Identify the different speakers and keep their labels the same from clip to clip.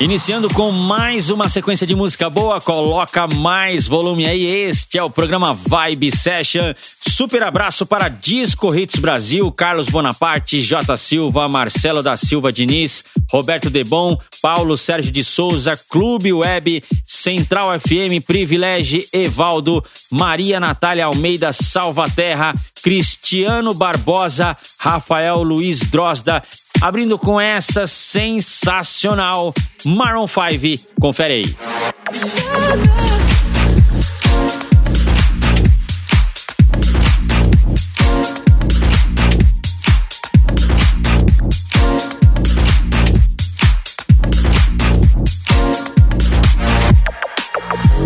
Speaker 1: Iniciando com mais uma sequência de música boa, coloca mais volume aí. Este é o programa Vibe Session. Super abraço para Disco Hits Brasil, Carlos Bonaparte, J Silva, Marcelo da Silva Diniz, Roberto Debon, Paulo Sérgio de Souza, Clube Web, Central FM, Privilégio, Evaldo, Maria Natália Almeida, Salvaterra, Cristiano Barbosa, Rafael Luiz Drosda, abrindo com essa sensacional Maroon 5. Confere aí.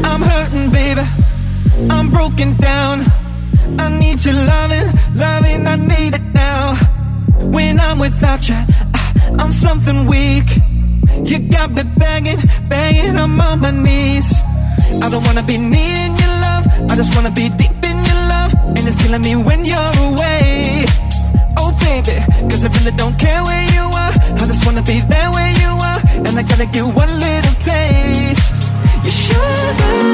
Speaker 2: I'm hurting, baby. Broken down. I need your loving, loving, I need it now. When I'm without you, I'm something weak. You got me banging, banging, I'm on my knees. I don't wanna be needing your love, I just wanna be deep in your love. And it's killing me when you're away. Oh, baby, cause I really don't care where you are. I just wanna be there where you are. And I gotta get one little taste. You sugar,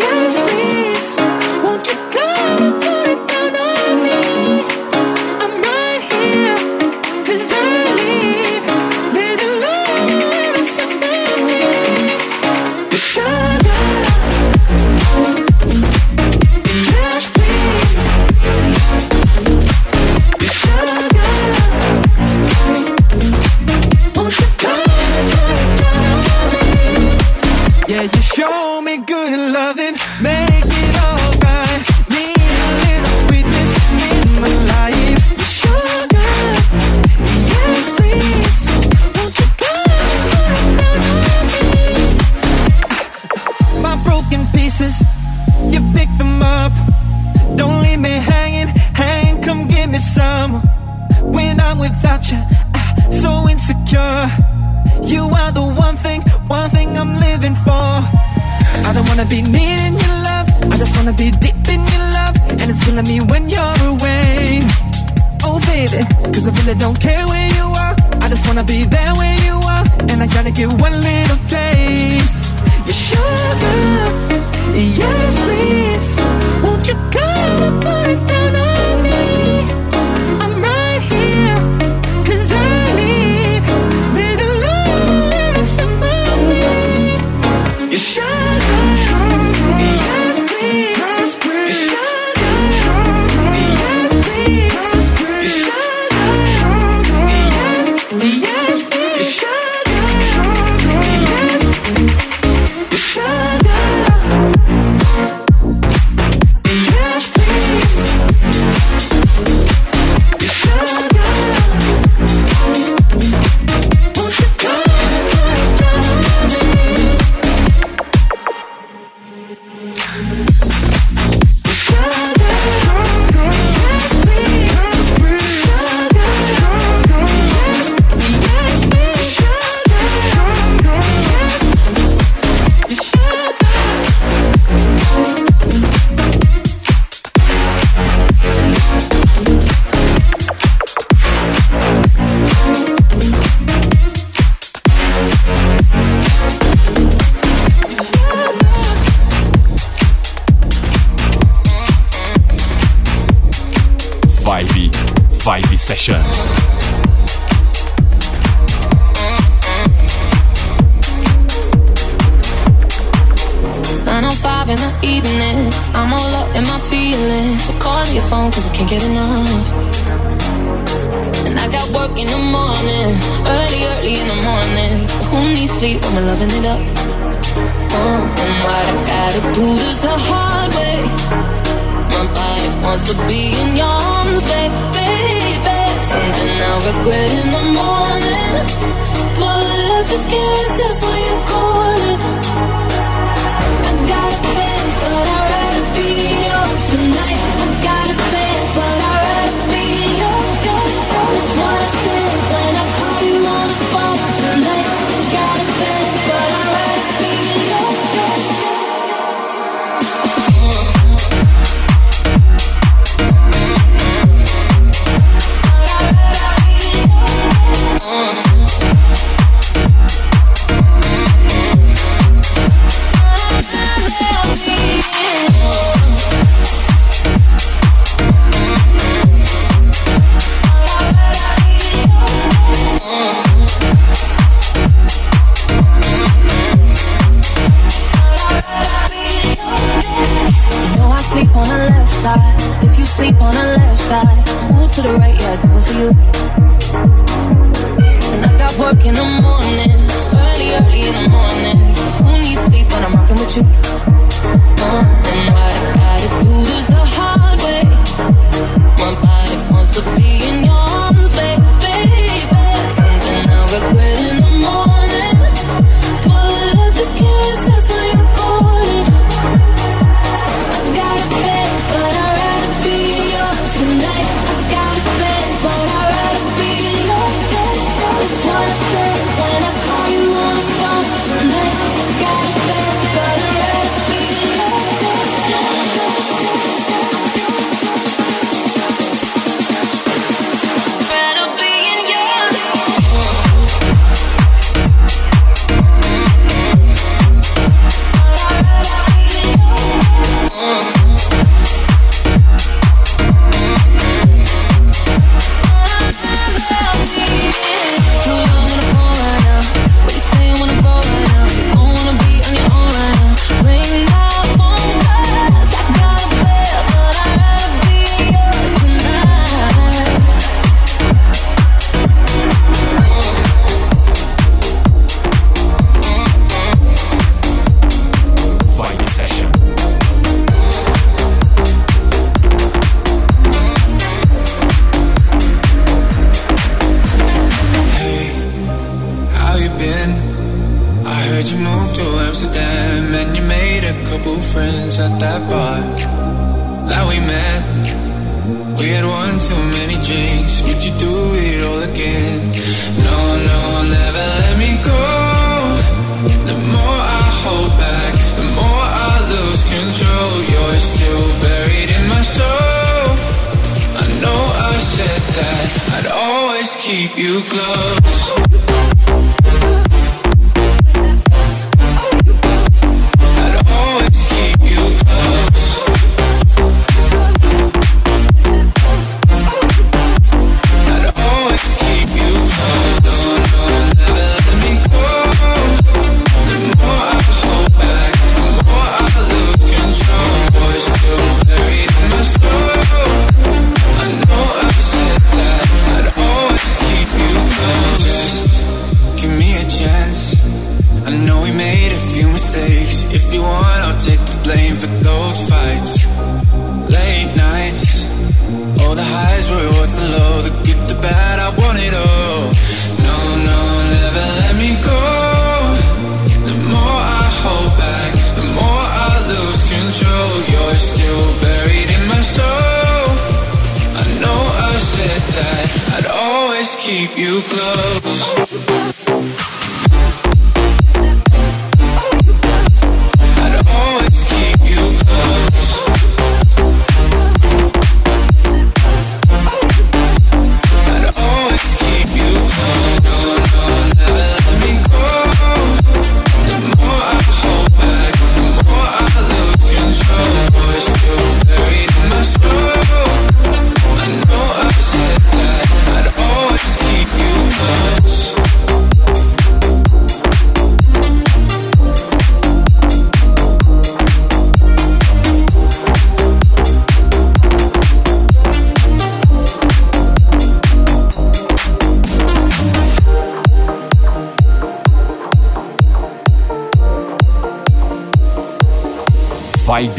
Speaker 2: yes, please. Won't you come and put it down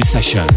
Speaker 3: session.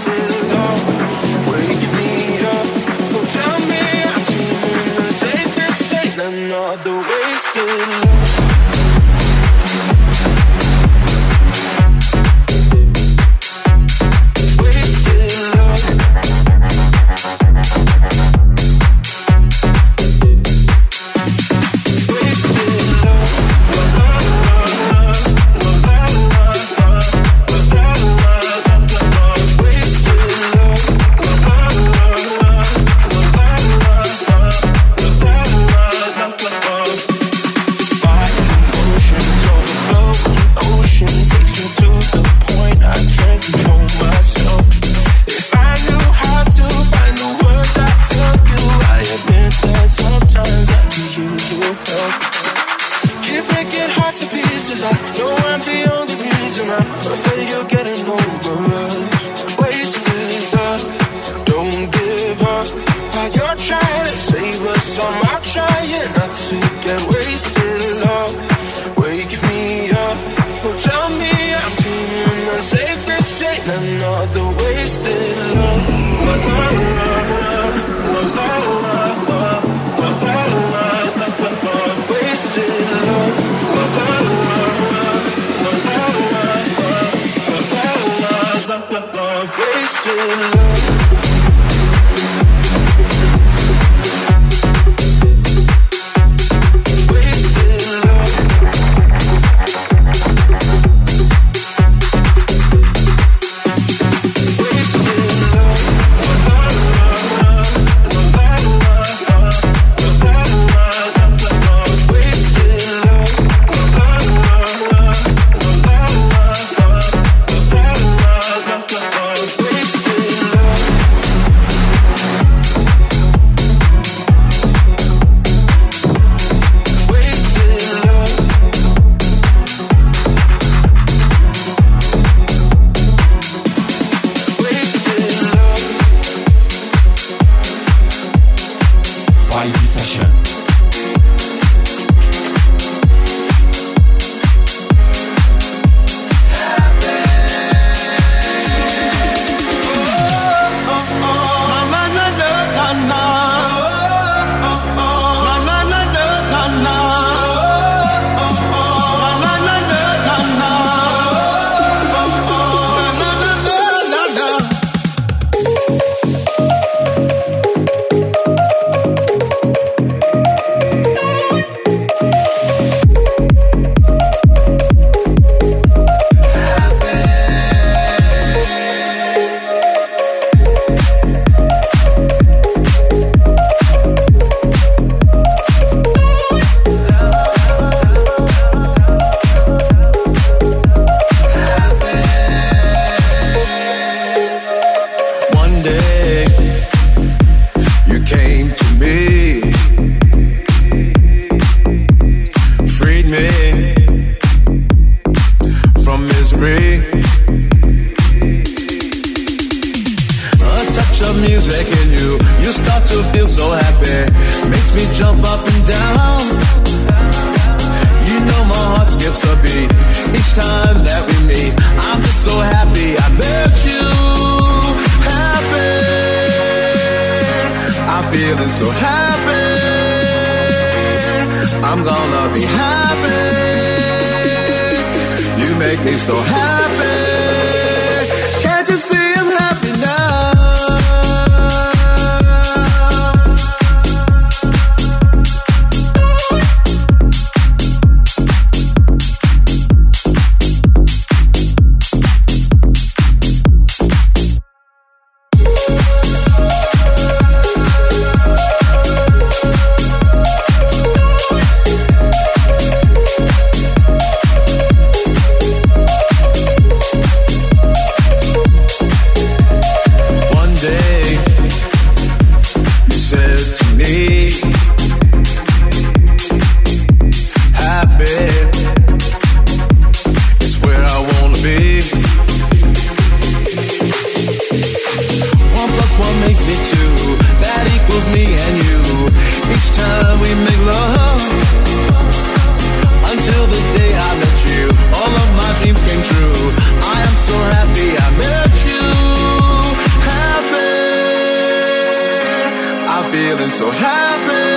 Speaker 4: feeling so happy.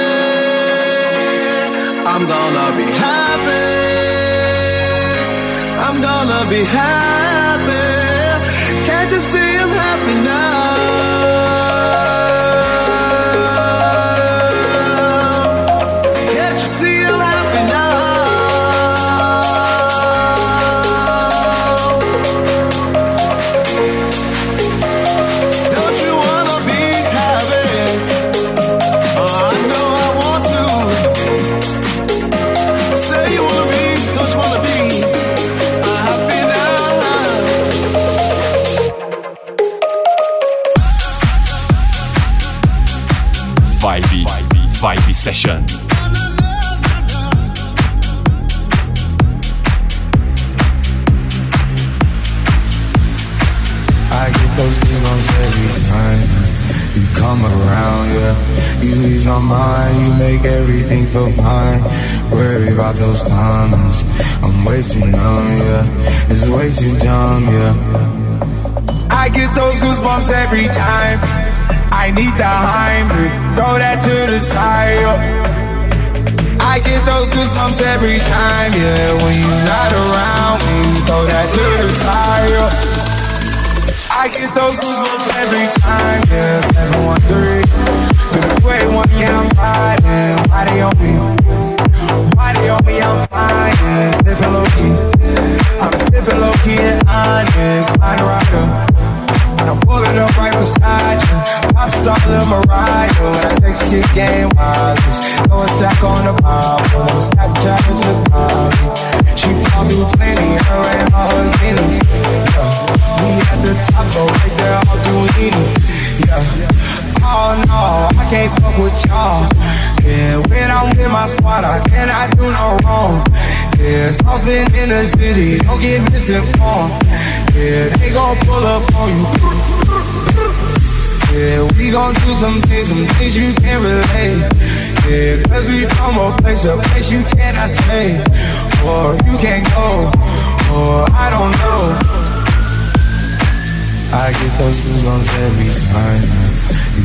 Speaker 4: I'm gonna be happy. I'm gonna be happy. Can't you see?
Speaker 5: Make everything feel fine. Worry about those comments, I'm way too numb, yeah. It's way too dumb, yeah. I get those goosebumps every time. I need the Heimlich, throw that to the side. yeah. I get those goosebumps every time, yeah. When you're not around, you throw that to the side. yeah. I get those goosebumps every time, yeah. 713. But wait one, yeah, I'm riding. Why they on me? Why they on me? I'm flying. Sipping low. I'm sipping low key in Onyx, rider. And I'm pulling up right beside you. Pop star Lil Mariah. When I take skip game. Throw a stack on the pop. I'm Snapchat to Bobby. She found me plenty. Her and all her guineas. Yeah. We at the top, but right there, all doing it. Yeah. Oh no, I can't fuck with y'all. Yeah, when I'm with my squad, I cannot do no wrong. Yeah, saucepan in the city, don't get misinformed. Yeah, they gon' pull up on you. Yeah, we gon' do some things, some things you can't relate. Yeah, cause we from a place, a place you cannot stay. Or you can't go, or I don't know. I get those goosebumps every time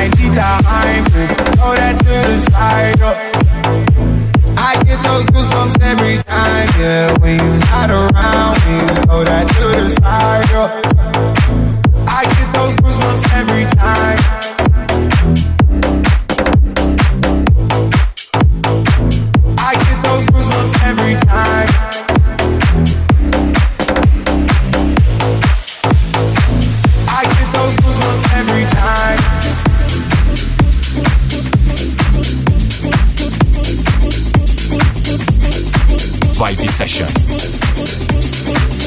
Speaker 5: I need the Heimlich, throw that to the side. yeah. I get those goosebumps every time, yeah. When you're not around, you throw that to the side. yeah. I get those goosebumps every time.
Speaker 6: Vibe Session.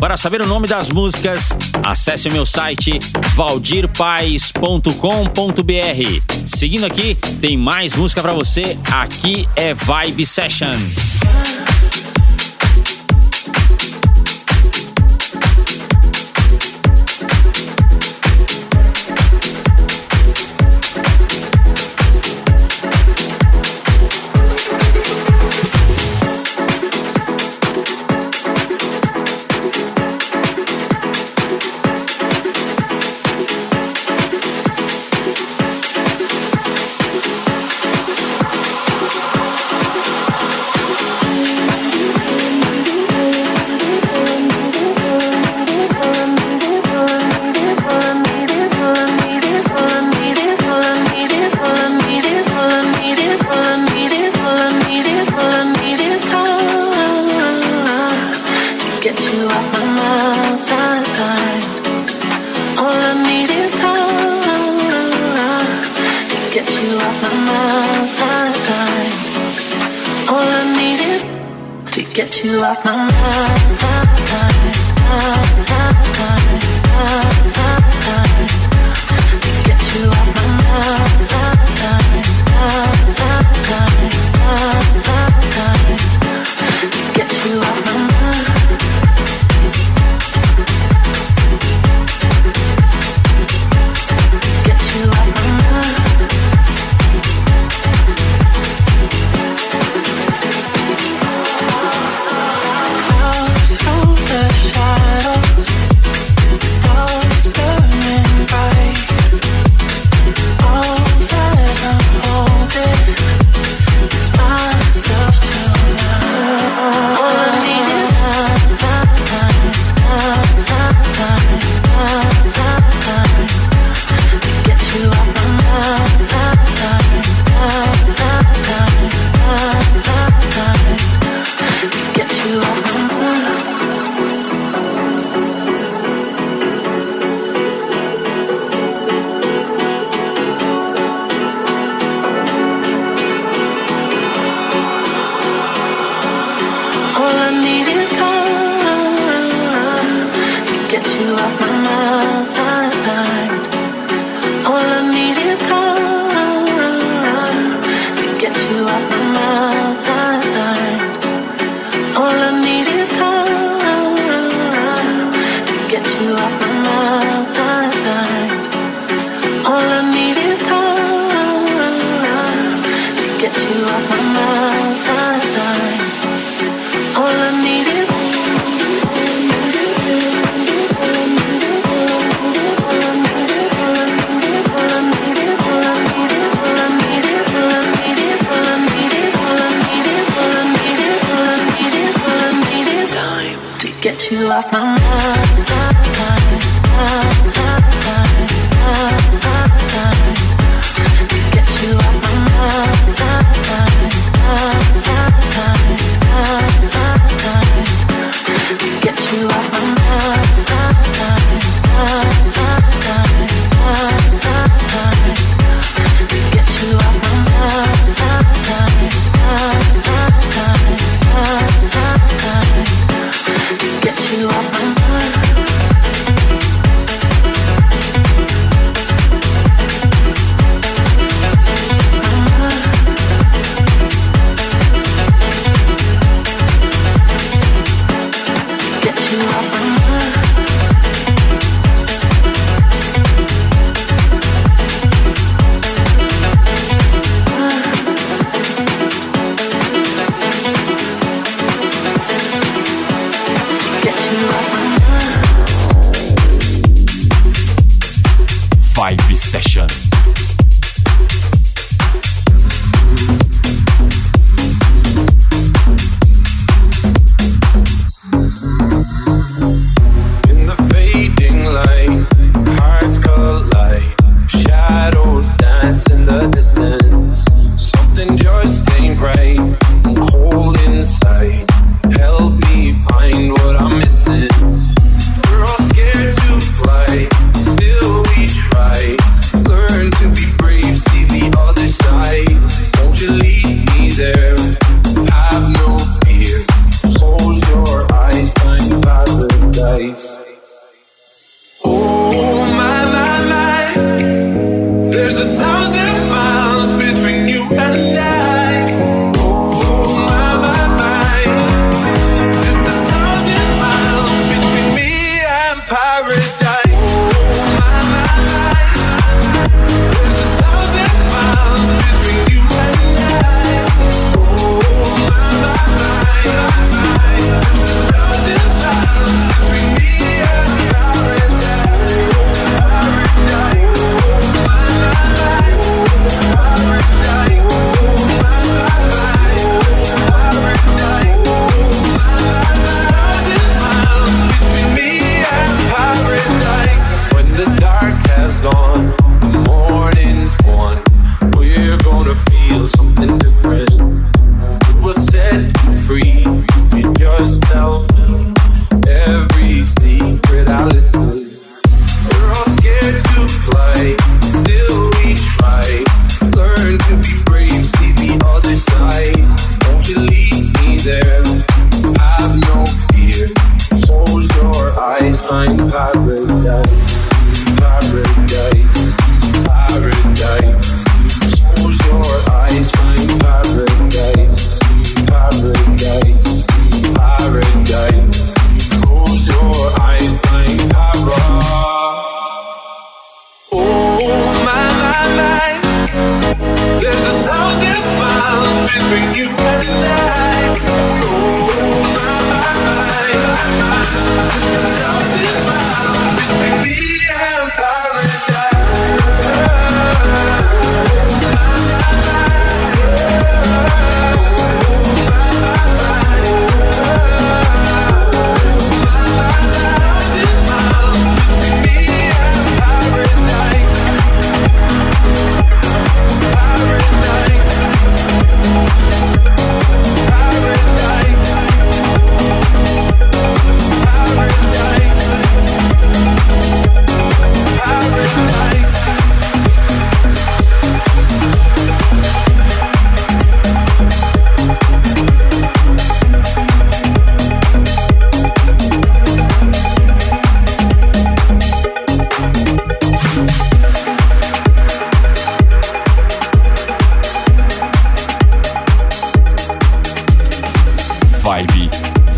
Speaker 1: Para saber o nome das músicas, acesse o meu site valdirpaes.com.br. Seguindo aqui, tem mais música para você. Aqui é Vibe Session.
Speaker 7: you.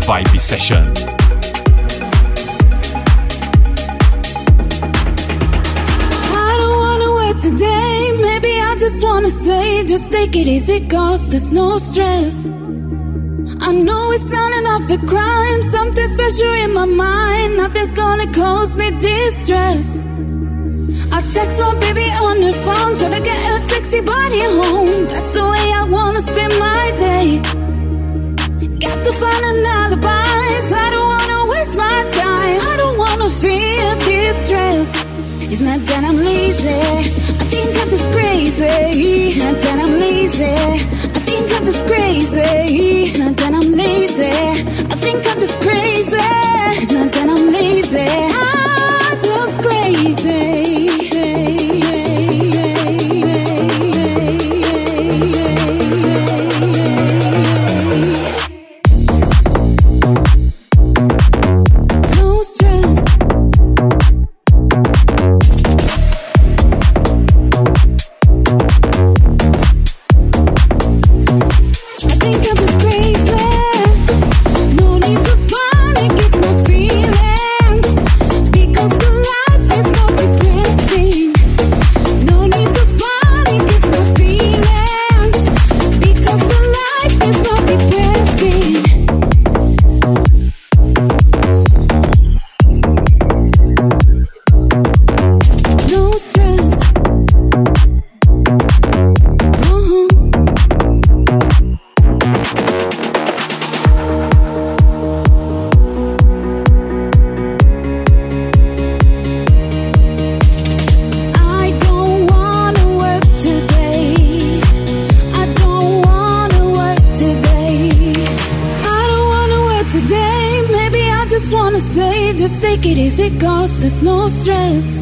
Speaker 8: Vibe,
Speaker 6: Vibe Session.
Speaker 9: I don't wanna wait today. Maybe I just wanna say, just take it easy, cause there's no stress. I know it's sounding off the crime, something special in my mind. Nothing's gonna cause me distress. I text my baby on the phone, trying to get her sexy body home. That's the way I wanna spend my day. Got to find an alibis. I don't wanna waste my time. I don't wanna feel distress. It's not that I'm lazy. I think I'm just crazy. Not that I'm lazy. I think I'm just crazy. Not that I'm lazy. I think I'm just crazy. It's not that I'm lazy. I'm just crazy. Stress.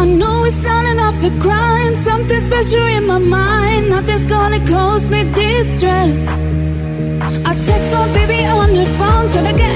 Speaker 9: I know it's sounding off the crime, something special in my mind. Nothing's gonna cause me distress. I text my baby on the phone, trying to get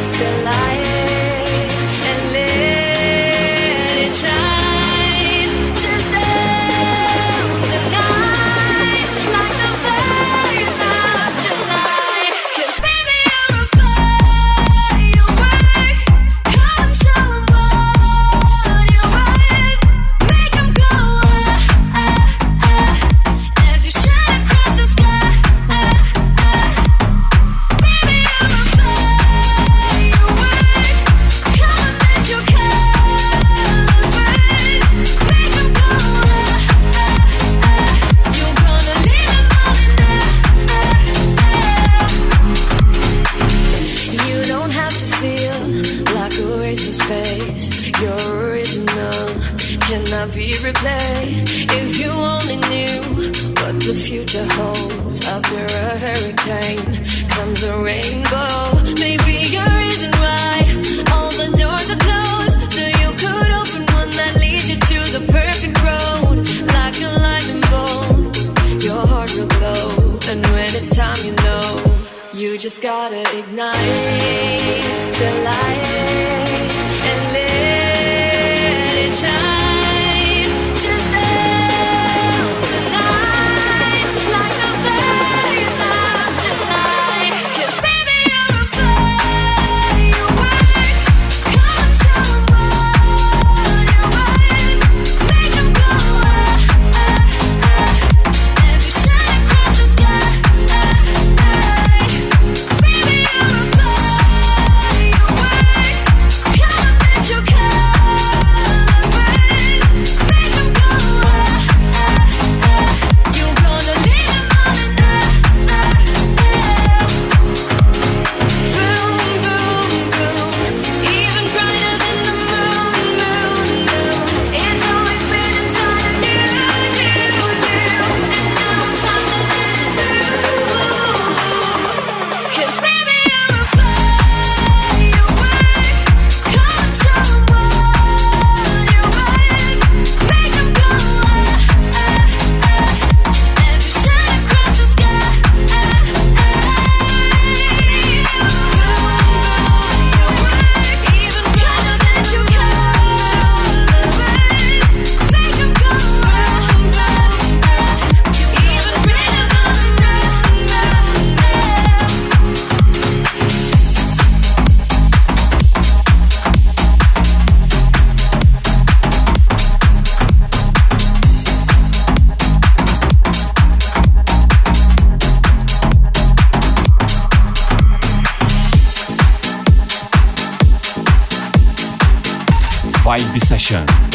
Speaker 6: session.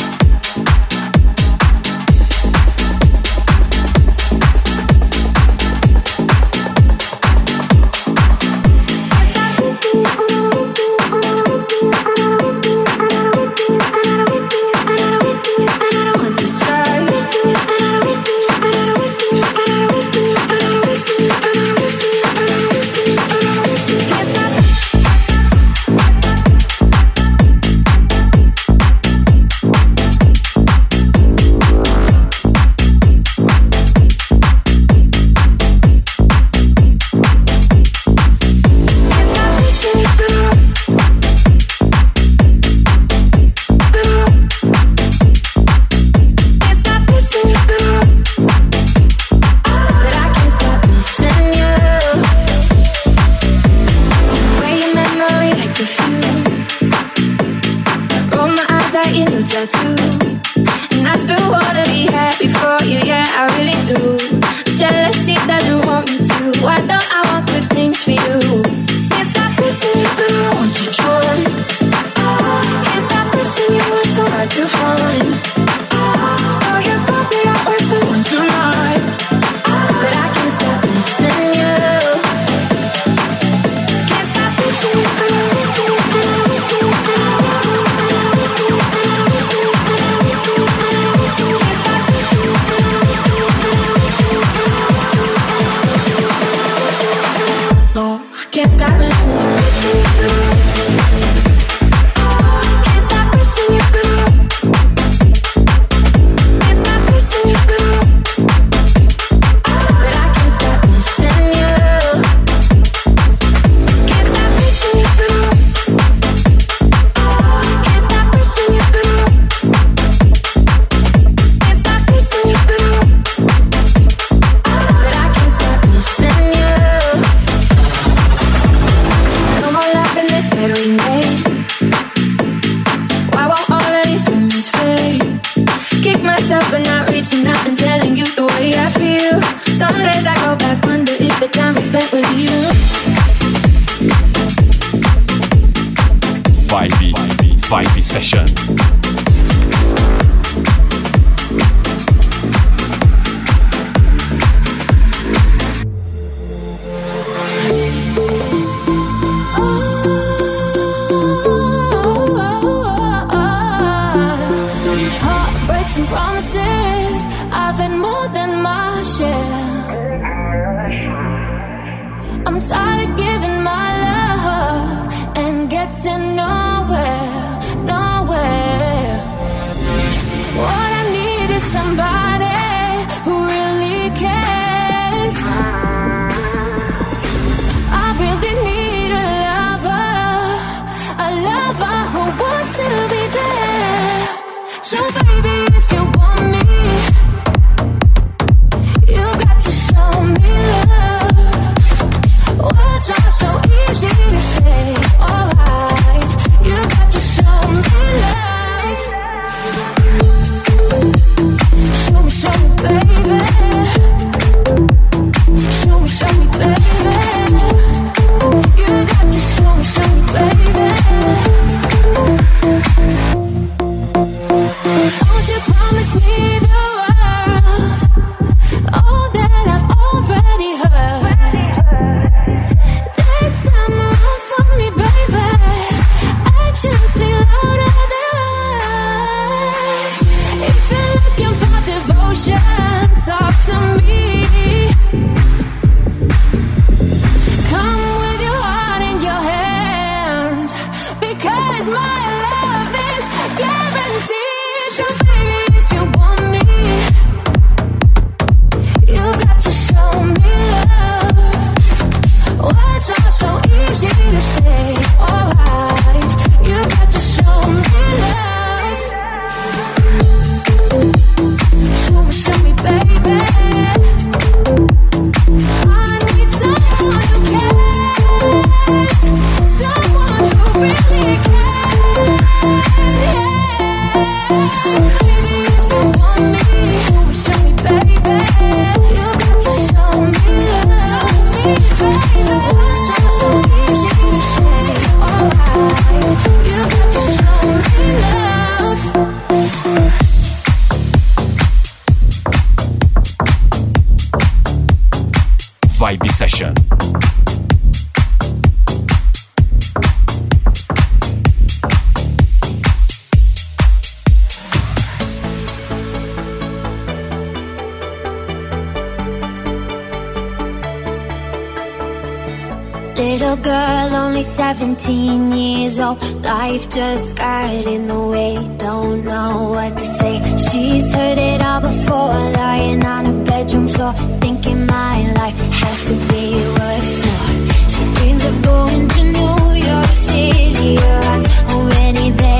Speaker 6: little girl, only 17 years old. Life just got in the way, don't know what to say. She's heard it all before, lying on her bedroom floor, thinking my life has to be worth more. She dreams of going to New York City, her heart's already there.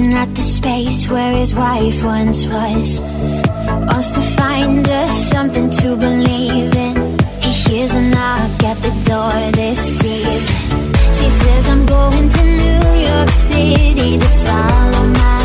Speaker 6: Looking at the space where his wife once was. Wants to find us something to believe in. He hears a knock at the door this eve She says I'm going to New York City to follow my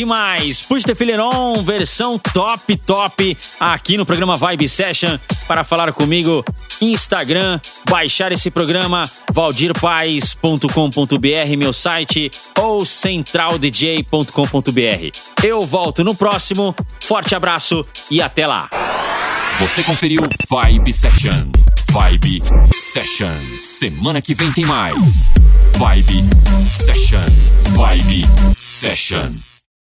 Speaker 1: demais. Puxa the Fileron, versão top, top, aqui no programa Vibe Session. Para falar comigo, Instagram, baixar esse programa, valdirpaes.com.br, meu site, ou centraldj.com.br. Eu volto no próximo, forte abraço e até lá.
Speaker 3: Você conferiu Vibe Session. Vibe Session. Semana que vem tem mais. Vibe Session. Vibe Session.